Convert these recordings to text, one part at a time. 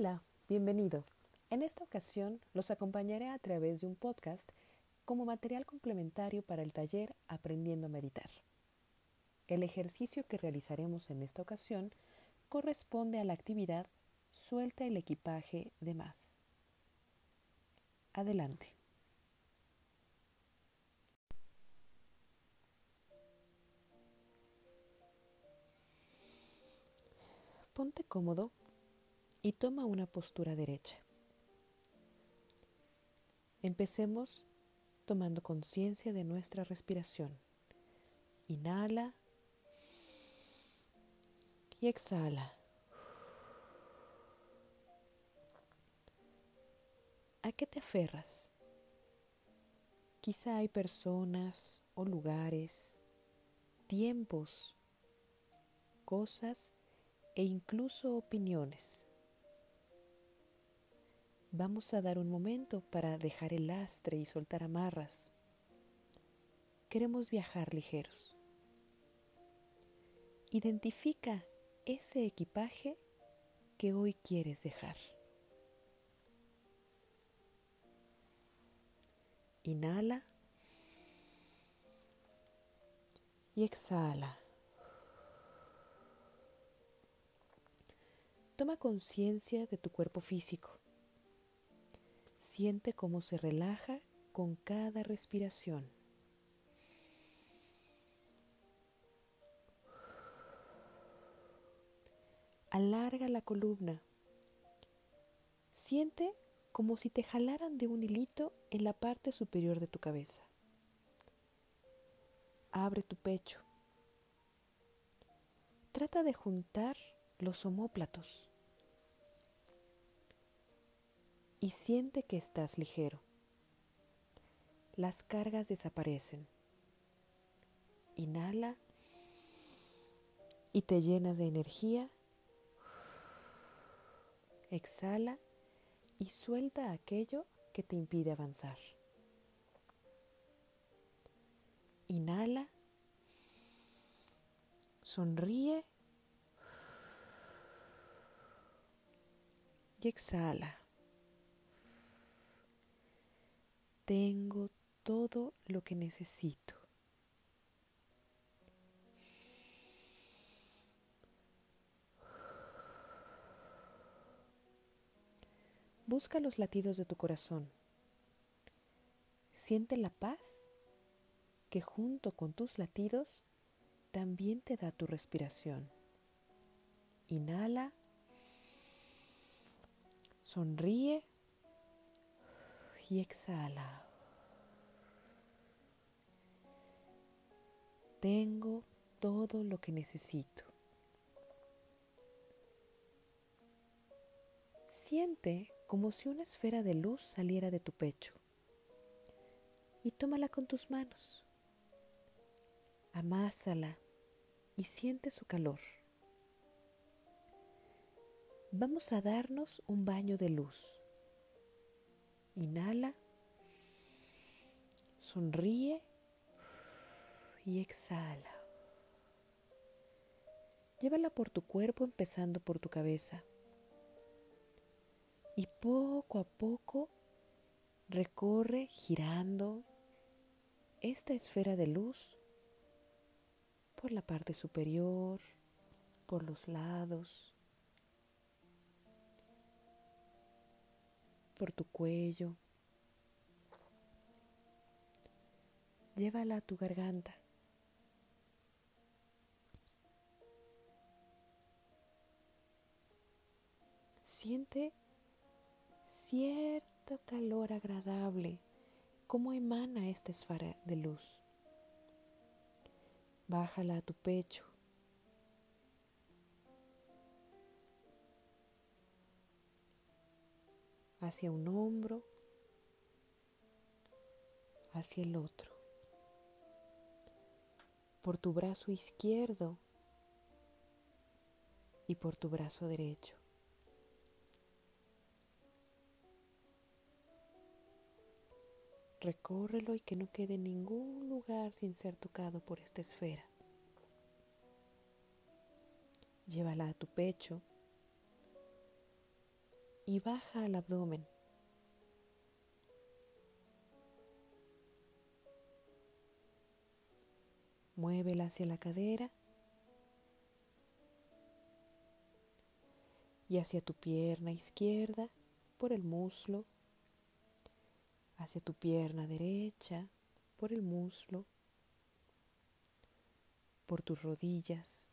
Hola, bienvenido. En esta ocasión los acompañaré a través de un podcast como material complementario para el taller Aprendiendo a Meditar. El ejercicio que realizaremos en esta ocasión corresponde a la actividad Suelta el equipaje de más. Adelante. Ponte cómodo y toma una postura derecha. Empecemos tomando conciencia de nuestra respiración. Inhala y exhala. ¿A qué te aferras? Quizá hay personas o lugares, tiempos, cosas e incluso opiniones. Vamos a dar un momento para dejar el lastre y soltar amarras. Queremos viajar ligeros. Identifica ese equipaje que hoy quieres dejar. Inhala y exhala. Toma conciencia de tu cuerpo físico. Siente cómo se relaja con cada respiración. Alarga la columna. Siente como si te jalaran de un hilito en la parte superior de tu cabeza. Abre tu pecho. Trata de juntar los omóplatos y siente que estás ligero. Las cargas desaparecen. Inhala y te llenas de energía. Exhala y suelta aquello que te impide avanzar. Inhala, sonríe y exhala. Tengo todo lo que necesito. Busca los latidos de tu corazón. Siente la paz que junto con tus latidos también te da tu respiración. Inhala, sonríe y exhala. Tengo todo lo que necesito. Siente como si una esfera de luz saliera de tu pecho y tómala con tus manos. Amásala y siente su calor. Vamos a darnos un baño de luz. Inhala, sonríe y exhala. Llévala por tu cuerpo empezando por tu cabeza. Y poco a poco recorre girando esta esfera de luz por la parte superior, por los lados, por tu cuello. Llévala a tu garganta. Siente cierto calor agradable, como emana esta esfera de luz. Bájala a tu pecho. Hacia un hombro, hacia el otro, por tu brazo izquierdo y por tu brazo derecho. Recórrelo y que no quede ningún lugar sin ser tocado por esta esfera. Llévala a tu pecho y baja al abdomen. Muévela hacia la cadera y hacia tu pierna izquierda por el muslo, hacia tu pierna derecha por el muslo, por tus rodillas,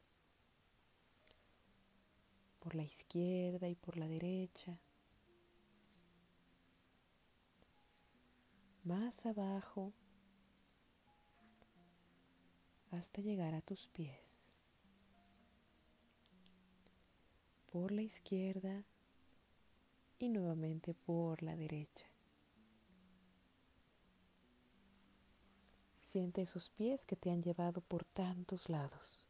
la izquierda y por la derecha, más abajo hasta llegar a tus pies. Por la izquierda y nuevamente por la derecha. Siente esos pies que te han llevado por tantos lados.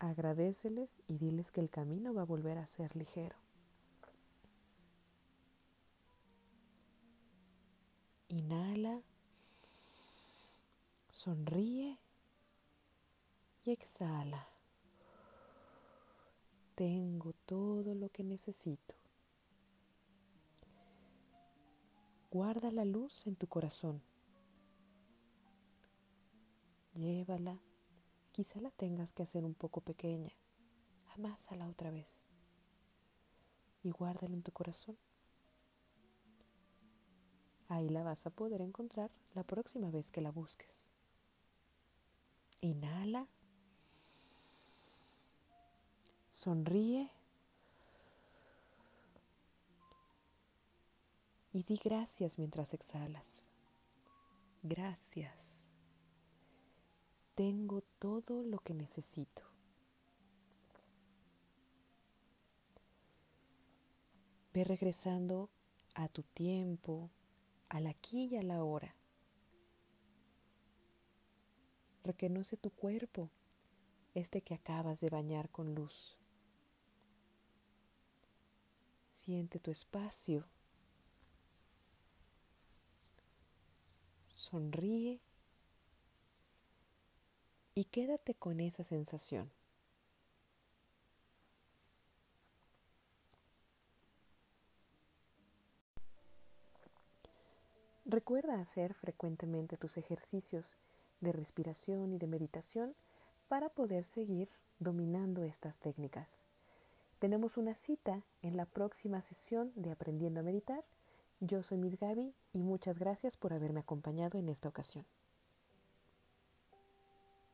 Agradeceles y diles que el camino va a volver a ser ligero. Inhala, sonríe y exhala. Tengo todo lo que necesito. Guarda la luz en tu corazón. Llévala. Quizá la tengas que hacer un poco pequeña. Amásala otra vez. Y guárdala en tu corazón. Ahí la vas a poder encontrar la próxima vez que la busques. Inhala. Sonríe. Y di gracias mientras exhalas. Gracias. Tengo todo lo que necesito. Ve regresando a tu tiempo, al aquí y a la hora. Reconoce tu cuerpo, este que acabas de bañar con luz. Siente tu espacio. Sonríe y quédate con esa sensación. Recuerda hacer frecuentemente tus ejercicios de respiración y de meditación para poder seguir dominando estas técnicas. Tenemos una cita en la próxima sesión de Aprendiendo a Meditar. Yo soy Miss Gaby y muchas gracias por haberme acompañado en esta ocasión.